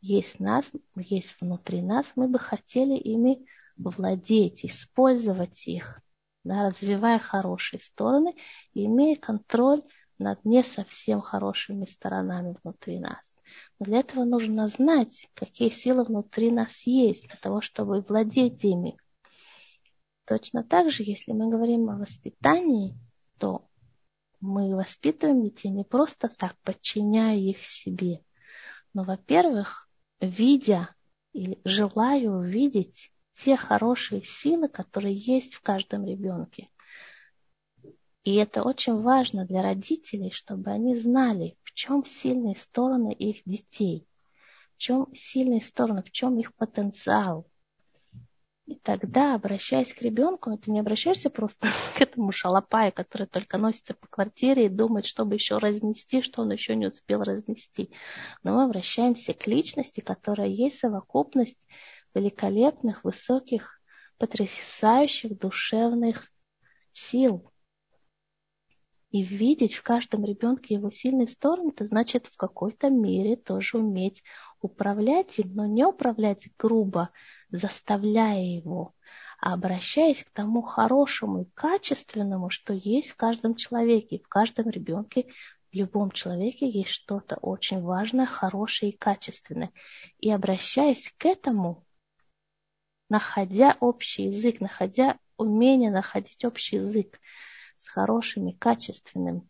есть нас, есть внутри нас, мы бы хотели ими владеть, использовать их да, развивая хорошие стороны и имея контроль над не совсем хорошими сторонами внутри нас. Но для этого нужно знать, какие силы внутри нас есть, для того, чтобы владеть ими. Точно так же, если мы говорим о воспитании, то мы воспитываем детей не просто так, подчиняя их себе, но, во-первых, видя или желая увидеть те хорошие силы, которые есть в каждом ребенке. И это очень важно для родителей, чтобы они знали, в чем сильные стороны их детей, в чем сильные стороны, в чем их потенциал. И тогда, обращаясь к ребенку, ты не обращаешься просто к этому шалопаю, который только носится по квартире и думает, чтобы еще разнести, что он еще не успел разнести. Но мы обращаемся к личности, которая есть совокупность великолепных, высоких, потрясающих душевных сил. И видеть в каждом ребенке его сильные стороны, это значит в какой-то мере тоже уметь управлять им, но не управлять грубо, заставляя его, а обращаясь к тому хорошему и качественному, что есть в каждом человеке, в каждом ребенке, в любом человеке есть что-то очень важное, хорошее и качественное. И обращаясь к этому, находя общий язык, находя умение находить общий язык с хорошим и качественным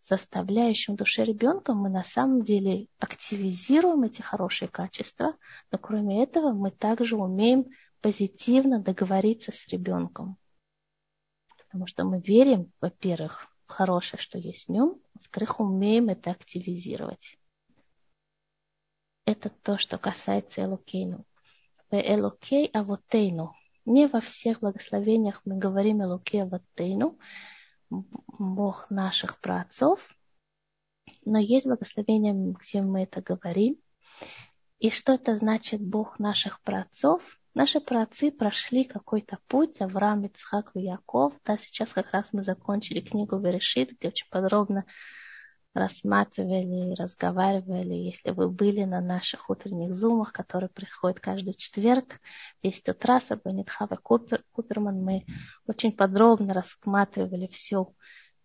составляющим душе ребенка, мы на самом деле активизируем эти хорошие качества, но кроме этого мы также умеем позитивно договориться с ребенком. Потому что мы верим, во-первых, в хорошее, что есть в нем, во-вторых, умеем это активизировать. Это то, что касается Элокейну. Элокей Авотейну. Не во всех благословениях мы говорим Элокей Авотейну, Бог наших праотцов, но есть благословения, где мы это говорим. И что это значит Бог наших праотцов? Наши праотцы прошли какой-то путь, Авраам, Ицхак и Яков. Да, сейчас как раз мы закончили книгу Верешит, где очень подробно рассматривали, разговаривали. Если вы были на наших утренних зумах, которые приходят каждый четверг, 10 утра с Абанитхава Купер, Куперман, мы очень подробно рассматривали всю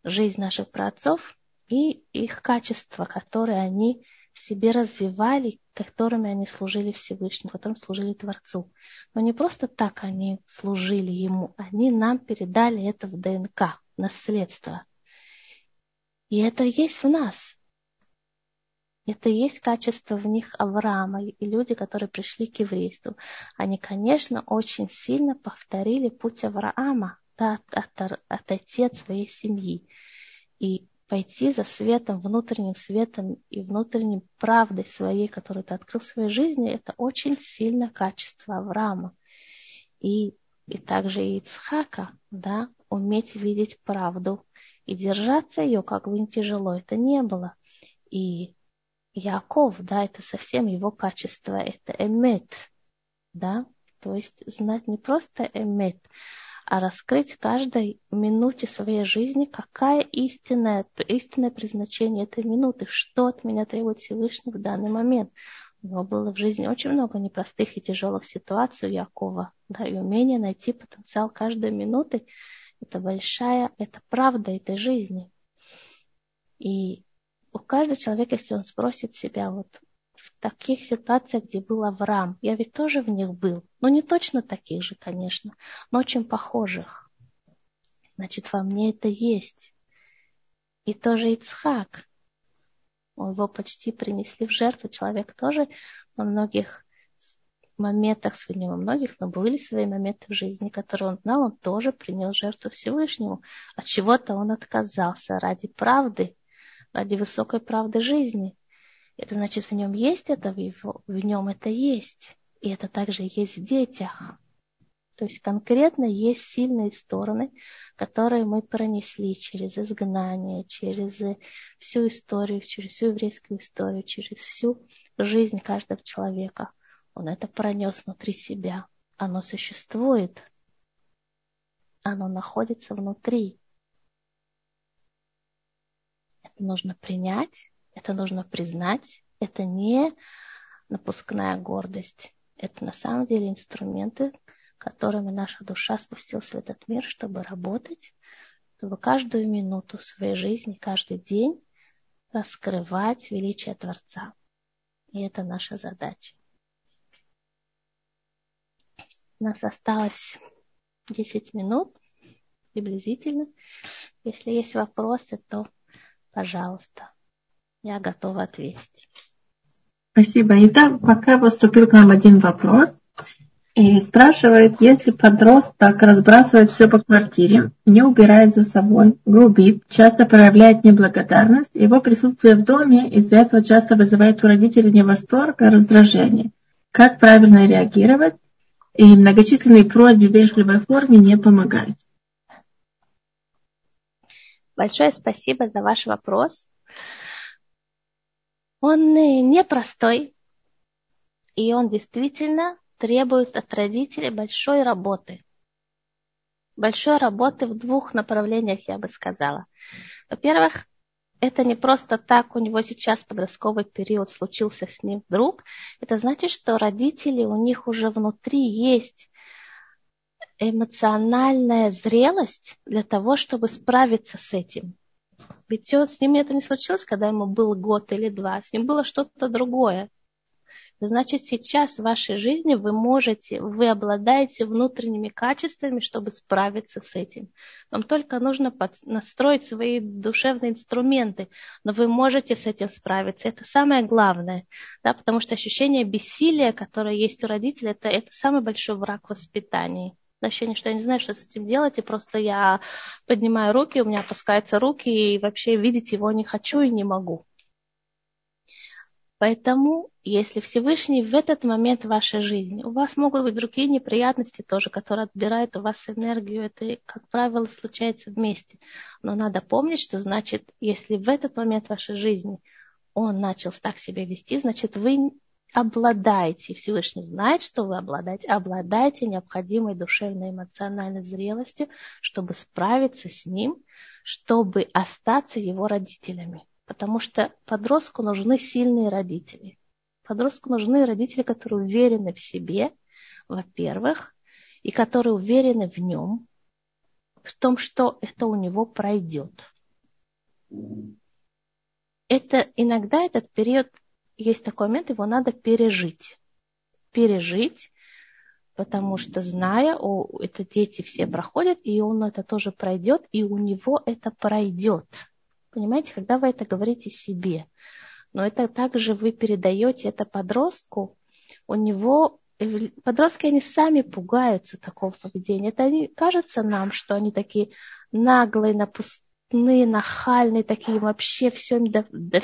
жизнь наших праотцов и их качества, которые они в себе развивали, которыми они служили Всевышнему, которым служили Творцу. Но не просто так они служили Ему, они нам передали это в ДНК, наследство – и это есть в нас. Это и есть качество в них Авраама и люди, которые пришли к еврейству. Они, конечно, очень сильно повторили путь Авраама, да, от, от, от своей семьи и пойти за светом, внутренним светом и внутренней правдой своей, которую ты открыл в своей жизни, это очень сильное качество Авраама. И, и также и Ицхака, да, уметь видеть правду и держаться ее, как бы не тяжело это не было. И Яков, да, это совсем его качество, это эмет, да, то есть знать не просто эмет, а раскрыть в каждой минуте своей жизни, какая истинная, истинное предназначение этой минуты, что от меня требует Всевышний в данный момент. У него было в жизни очень много непростых и тяжелых ситуаций у Якова, да, и умение найти потенциал каждой минуты – это большая, это правда этой жизни. И у каждого человека, если он спросит себя, вот в таких ситуациях, где был Авраам, я ведь тоже в них был, но не точно таких же, конечно, но очень похожих. Значит, во мне это есть. И тоже Ицхак. Его почти принесли в жертву. Человек тоже во многих моментах, сегодня во многих, но были свои моменты в жизни, которые он знал, он тоже принял жертву Всевышнему. От чего-то он отказался ради правды, ради высокой правды жизни. Это значит, в нем есть это, в, его, в нем это есть. И это также есть в детях. То есть конкретно есть сильные стороны, которые мы пронесли через изгнание, через всю историю, через всю еврейскую историю, через всю жизнь каждого человека – он это пронес внутри себя. Оно существует. Оно находится внутри. Это нужно принять, это нужно признать. Это не напускная гордость. Это на самом деле инструменты, которыми наша душа спустилась в этот мир, чтобы работать, чтобы каждую минуту своей жизни, каждый день раскрывать величие Творца. И это наша задача. У нас осталось 10 минут приблизительно. Если есть вопросы, то, пожалуйста, я готова ответить. Спасибо. Итак, пока поступил к нам один вопрос. И спрашивает, если подросток разбрасывает все по квартире, не убирает за собой, грубит, часто проявляет неблагодарность, его присутствие в доме из-за этого часто вызывает у родителей не восторг, а раздражение. Как правильно реагировать? И многочисленные просьбы в вежливой форме не помогают. Большое спасибо за ваш вопрос. Он непростой, и он действительно требует от родителей большой работы. Большой работы в двух направлениях, я бы сказала. Во-первых, это не просто так, у него сейчас подростковый период случился с ним вдруг. Это значит, что родители, у них уже внутри есть эмоциональная зрелость для того, чтобы справиться с этим. Ведь он, с ним это не случилось, когда ему был год или два. С ним было что-то другое значит сейчас в вашей жизни вы можете, вы обладаете внутренними качествами, чтобы справиться с этим. Вам только нужно настроить свои душевные инструменты, но вы можете с этим справиться. Это самое главное, да, потому что ощущение бессилия, которое есть у родителей, это, это самый большой враг воспитания ощущение, что я не знаю, что с этим делать, и просто я поднимаю руки, у меня опускаются руки, и вообще видеть его не хочу и не могу. Поэтому, если Всевышний в этот момент вашей жизни, у вас могут быть другие неприятности тоже, которые отбирают у вас энергию, это, как правило, случается вместе. Но надо помнить, что значит, если в этот момент вашей жизни он начал так себя вести, значит, вы обладаете, Всевышний знает, что вы обладаете, обладаете необходимой душевной эмоциональной зрелостью, чтобы справиться с ним, чтобы остаться его родителями. Потому что подростку нужны сильные родители. Подростку нужны родители, которые уверены в себе, во-первых, и которые уверены в нем, в том, что это у него пройдет. Это иногда этот период, есть такой момент, его надо пережить. Пережить, потому что зная, о, это дети все проходят, и он это тоже пройдет, и у него это пройдет. Понимаете, когда вы это говорите себе, но это также вы передаете это подростку, у него подростки, они сами пугаются такого поведения. Это они, кажется нам, что они такие наглые, напускные, нахальные, такие вообще все им до, до,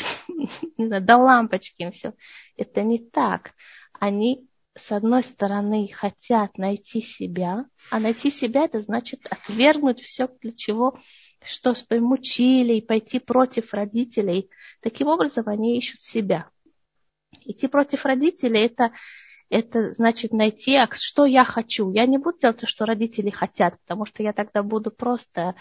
до лампочки им все. Это не так. Они, с одной стороны, хотят найти себя, а найти себя это значит отвергнуть все, для чего что, что им учили, и пойти против родителей. Таким образом, они ищут себя. Идти против родителей это, это значит найти, а что я хочу. Я не буду делать то, что родители хотят, потому что я тогда буду просто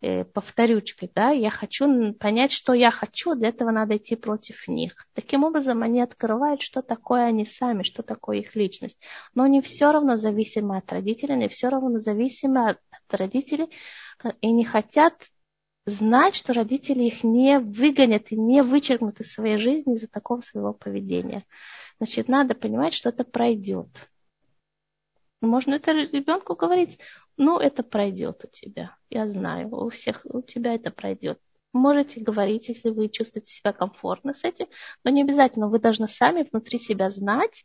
э, повторючкой. Да? Я хочу понять, что я хочу, для этого надо идти против них. Таким образом, они открывают, что такое они сами, что такое их личность. Но они все равно зависимы от родителей, они все равно зависимы от, от родителей, и не хотят знать, что родители их не выгонят и не вычеркнут из своей жизни из-за такого своего поведения. Значит, надо понимать, что это пройдет. Можно это ребенку говорить, ну, это пройдет у тебя. Я знаю, у всех, у тебя это пройдет. Можете говорить, если вы чувствуете себя комфортно с этим, но не обязательно. Вы должны сами внутри себя знать,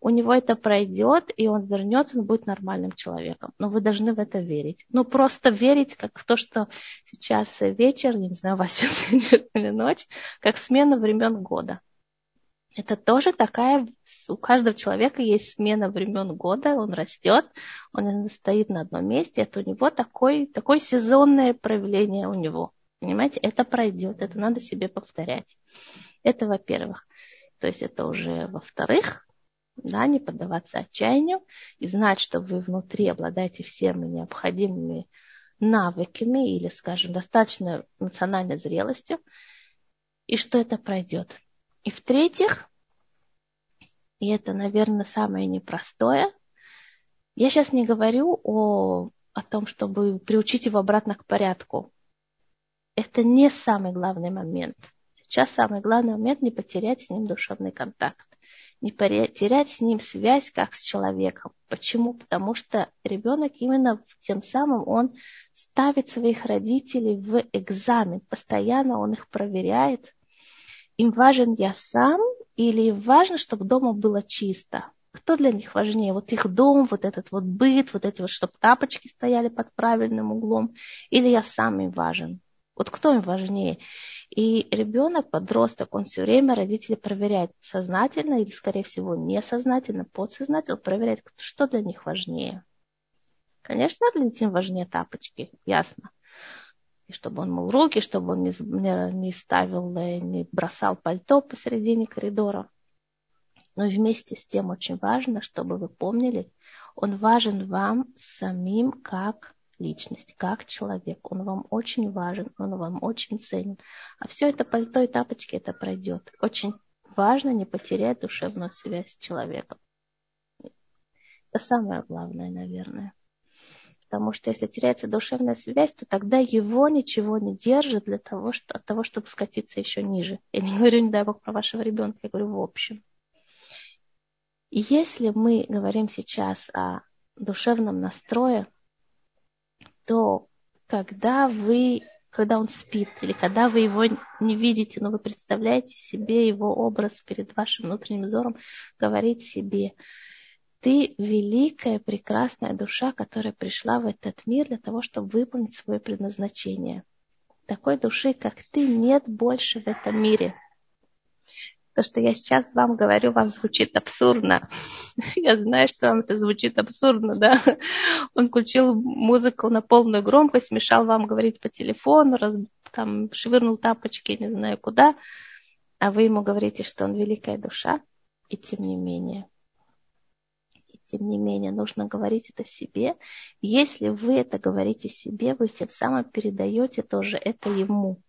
у него это пройдет, и он вернется, он будет нормальным человеком. Но вы должны в это верить. Ну, просто верить, как в то, что сейчас вечер, я не знаю, у вас сейчас вечер или ночь, как смена времен года. Это тоже такая, у каждого человека есть смена времен года, он растет, он стоит на одном месте, это у него такой, такое сезонное проявление у него. Понимаете, это пройдет, это надо себе повторять. Это во-первых. То есть это уже во-вторых, да, не поддаваться отчаянию и знать, что вы внутри обладаете всеми необходимыми навыками или, скажем, достаточно эмоциональной зрелостью, и что это пройдет. И в-третьих, и это, наверное, самое непростое, Я сейчас не говорю о, о том, чтобы приучить его обратно к порядку. Это не самый главный момент. Сейчас самый главный момент не потерять с ним душевный контакт не потерять с ним связь как с человеком. Почему? Потому что ребенок именно тем самым он ставит своих родителей в экзамен. Постоянно он их проверяет. Им важен я сам или им важно, чтобы дома было чисто? Кто для них важнее? Вот их дом, вот этот вот быт, вот эти вот, чтобы тапочки стояли под правильным углом, или я сам им важен? Вот кто им важнее? И ребенок, подросток, он все время родители проверяет сознательно или, скорее всего, несознательно, подсознательно, проверяет, что для них важнее. Конечно, для детей важнее тапочки, ясно. И чтобы он мыл руки, чтобы он не, не, не ставил, э, не бросал пальто посередине коридора. Но вместе с тем очень важно, чтобы вы помнили, он важен вам самим как личность, как человек. Он вам очень важен, он вам очень ценен. А все это пальто и тапочки, это пройдет. Очень важно не потерять душевную связь с человеком. Это самое главное, наверное. Потому что если теряется душевная связь, то тогда его ничего не держит для того, что, от того, чтобы скатиться еще ниже. Я не говорю, не дай Бог, про вашего ребенка, я говорю в общем. И если мы говорим сейчас о душевном настрое, то когда вы, когда он спит, или когда вы его не видите, но вы представляете себе его образ перед вашим внутренним взором, говорить себе, ты великая, прекрасная душа, которая пришла в этот мир для того, чтобы выполнить свое предназначение. Такой души, как ты, нет больше в этом мире. То, что я сейчас вам говорю, вам звучит абсурдно. Я знаю, что вам это звучит абсурдно, да. Он включил музыку на полную громкость, мешал вам говорить по телефону, раз, там, швырнул тапочки, не знаю куда, а вы ему говорите, что он великая душа, и тем не менее. И тем не менее, нужно говорить это себе. Если вы это говорите себе, вы тем самым передаете тоже это ему.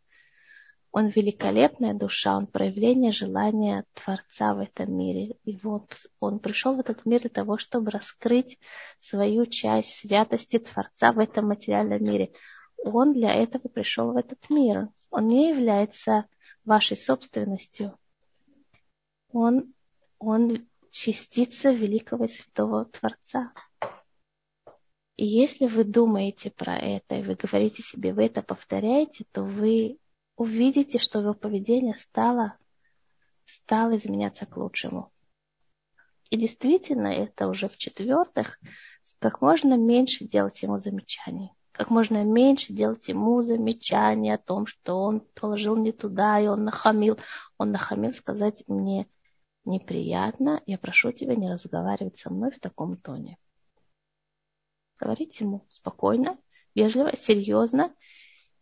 Он великолепная душа, он проявление желания Творца в этом мире. И вот он пришел в этот мир для того, чтобы раскрыть свою часть святости Творца в этом материальном мире. Он для этого пришел в этот мир. Он не является вашей собственностью. Он, он частица великого и святого Творца. И если вы думаете про это, и вы говорите себе, вы это повторяете, то вы увидите, что его поведение стало, стало изменяться к лучшему. И действительно, это уже в-четвертых, как можно меньше делать ему замечаний. Как можно меньше делать ему замечаний о том, что он положил не туда, и он нахамил. Он нахамил сказать мне неприятно, я прошу тебя не разговаривать со мной в таком тоне. Говорите ему спокойно, вежливо, серьезно,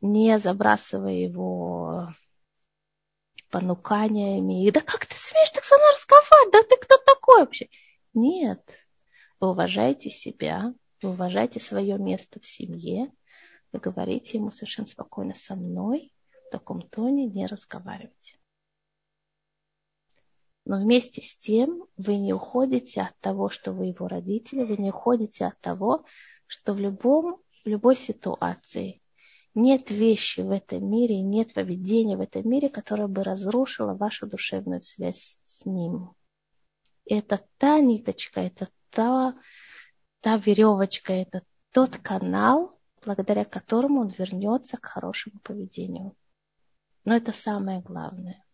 не забрасывая его понуканиями. Да как ты смеешь так со мной разговаривать? Да ты кто такой вообще? Нет. Вы уважаете себя, вы уважаете свое место в семье. Вы говорите ему совершенно спокойно со мной, в таком тоне не разговаривайте. Но вместе с тем вы не уходите от того, что вы его родители, вы не уходите от того, что в, любом, в любой ситуации нет вещи в этом мире, нет поведения в этом мире, которое бы разрушило вашу душевную связь с ним. это та ниточка, это та, та веревочка, это тот канал, благодаря которому он вернется к хорошему поведению. Но это самое главное.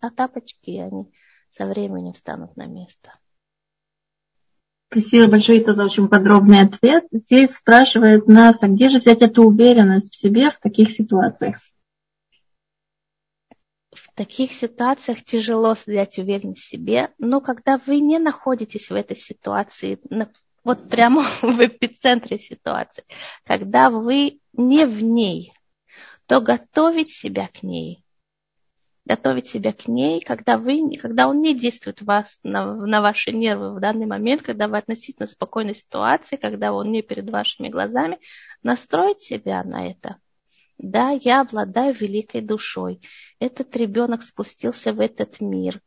А тапочки, они со временем станут на место. Спасибо большое, это за очень подробный ответ. Здесь спрашивает нас, а где же взять эту уверенность в себе в таких ситуациях? В таких ситуациях тяжело взять уверенность в себе, но когда вы не находитесь в этой ситуации, вот прямо в эпицентре ситуации, когда вы не в ней, то готовить себя к ней готовить себя к ней, когда, вы, когда он не действует вас, на, на ваши нервы в данный момент, когда вы относительно спокойной ситуации, когда он не перед вашими глазами, настроить себя на это. Да, я обладаю великой душой. Этот ребенок спустился в этот мир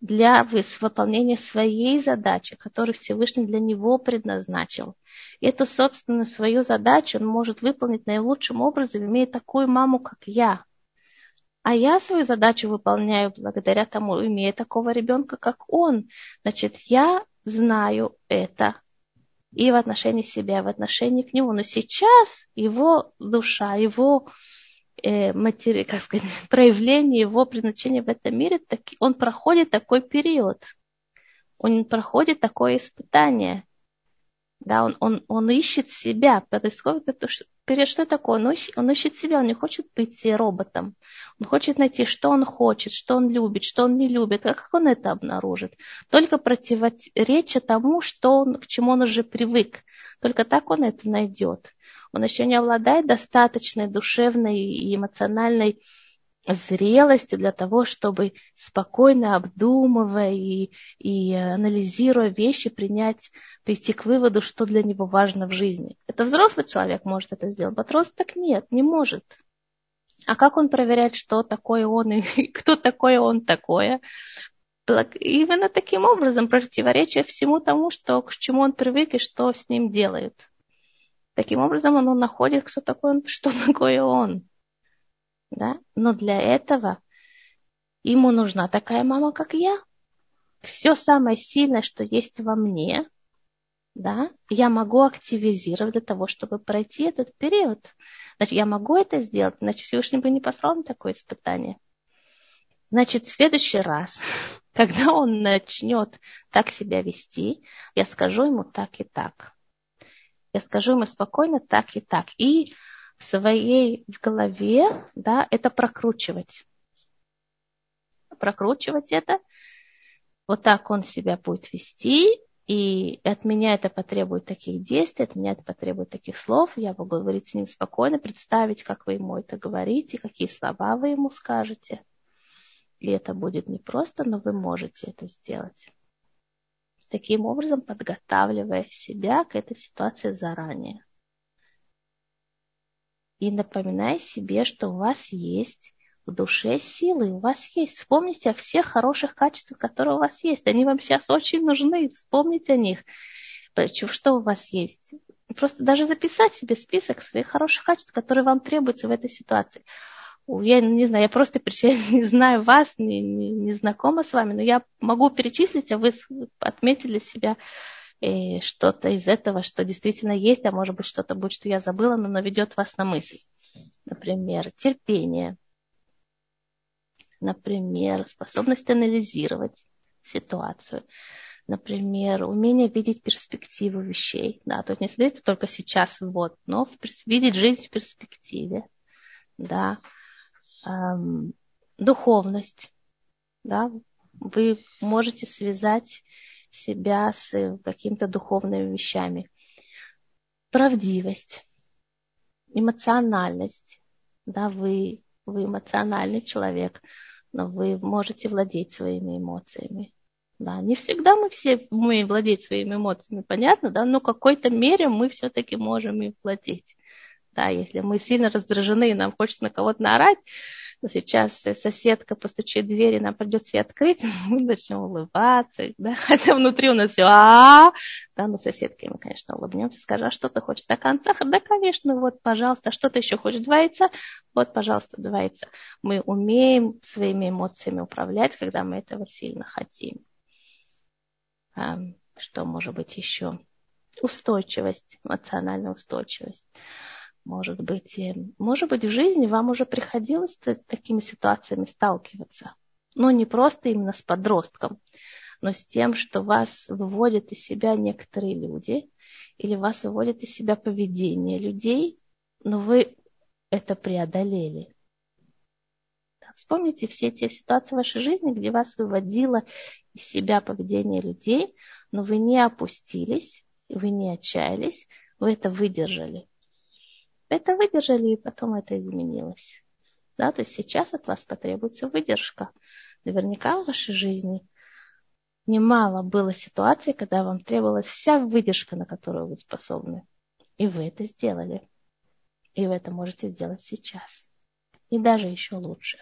для выполнения своей задачи, которую Всевышний для него предназначил. Эту собственную свою задачу он может выполнить наилучшим образом, имея такую маму, как я. А я свою задачу выполняю благодаря тому, имея такого ребенка, как он. Значит, я знаю это и в отношении себя, и в отношении к нему. Но сейчас его душа, его э, матери, как сказать, проявление, его предназначения в этом мире, так, он проходит такой период. Он проходит такое испытание. Да, он, он, он ищет себя. Происходит это, перед что такое? Он ищет, он ищет себя, он не хочет быть роботом. Он хочет найти, что он хочет, что он любит, что он не любит. А как он это обнаружит? Только противоречие тому, что он, к чему он уже привык. Только так он это найдет. Он еще не обладает достаточной душевной и эмоциональной зрелостью для того, чтобы спокойно обдумывая и, и анализируя вещи, принять, прийти к выводу, что для него важно в жизни. Это взрослый человек может это сделать, подросток нет, не может. А как он проверяет, что такое он и кто такой он такое? Именно таким образом противоречие всему тому, что, к чему он привык и что с ним делают. Таким образом он находит, кто такой он, что такое он. Да? Но для этого ему нужна такая мама, как я. Все самое сильное, что есть во мне, да, я могу активизировать для того, чтобы пройти этот период. Значит, я могу это сделать, иначе Всевышний бы не послал мне такое испытание. Значит, в следующий раз, когда он начнет так себя вести, я скажу ему так и так. Я скажу ему спокойно так и так. И в своей голове, да, это прокручивать. Прокручивать это. Вот так он себя будет вести, и от меня это потребует таких действий, от меня это потребует таких слов. Я могу говорить с ним спокойно, представить, как вы ему это говорите, какие слова вы ему скажете. И это будет непросто, но вы можете это сделать. Таким образом, подготавливая себя к этой ситуации заранее. И напоминая себе, что у вас есть в душе силы, у вас есть. Вспомните о всех хороших качествах, которые у вас есть. Они вам сейчас очень нужны. Вспомните о них. Что у вас есть. Просто даже записать себе список своих хороших качеств, которые вам требуются в этой ситуации. Я не знаю, я просто не знаю вас, не, не, не знакома с вами, но я могу перечислить, а вы отметили себя что-то из этого, что действительно есть, а может быть что-то будет, что я забыла, но наведет вас на мысль. Например, терпение, например, способность анализировать ситуацию, например, умение видеть перспективу вещей. Да, то есть не следует только сейчас, вот, но видеть жизнь в перспективе. Да. Эм, духовность. Да. Вы можете связать себя с какими-то духовными вещами. Правдивость, эмоциональность. Да, вы, вы эмоциональный человек но вы можете владеть своими эмоциями. Да, не всегда мы все умеем владеть своими эмоциями, понятно, да, но в какой-то мере мы все-таки можем им владеть. Да, если мы сильно раздражены и нам хочется на кого-то наорать, но сейчас соседка постучит в дверь, и нам придется ей открыть, мы начнем улыбаться, да, хотя внутри у нас все а да, но соседке мы, конечно, улыбнемся, скажем, а что ты хочешь, стакан сахара? Да, конечно, вот, пожалуйста, а что ты еще хочешь, два яйца? Вот, пожалуйста, два яйца. Мы умеем своими эмоциями управлять, когда мы этого сильно хотим. Что может быть еще? Устойчивость, эмоциональная устойчивость. Может быть, может быть, в жизни вам уже приходилось с такими ситуациями сталкиваться. Но не просто именно с подростком, но с тем, что вас выводят из себя некоторые люди, или вас выводят из себя поведение людей, но вы это преодолели. Вспомните все те ситуации в вашей жизни, где вас выводило из себя поведение людей, но вы не опустились, вы не отчаялись, вы это выдержали это выдержали, и потом это изменилось. Да, то есть сейчас от вас потребуется выдержка. Наверняка в вашей жизни немало было ситуаций, когда вам требовалась вся выдержка, на которую вы способны. И вы это сделали. И вы это можете сделать сейчас. И даже еще лучше.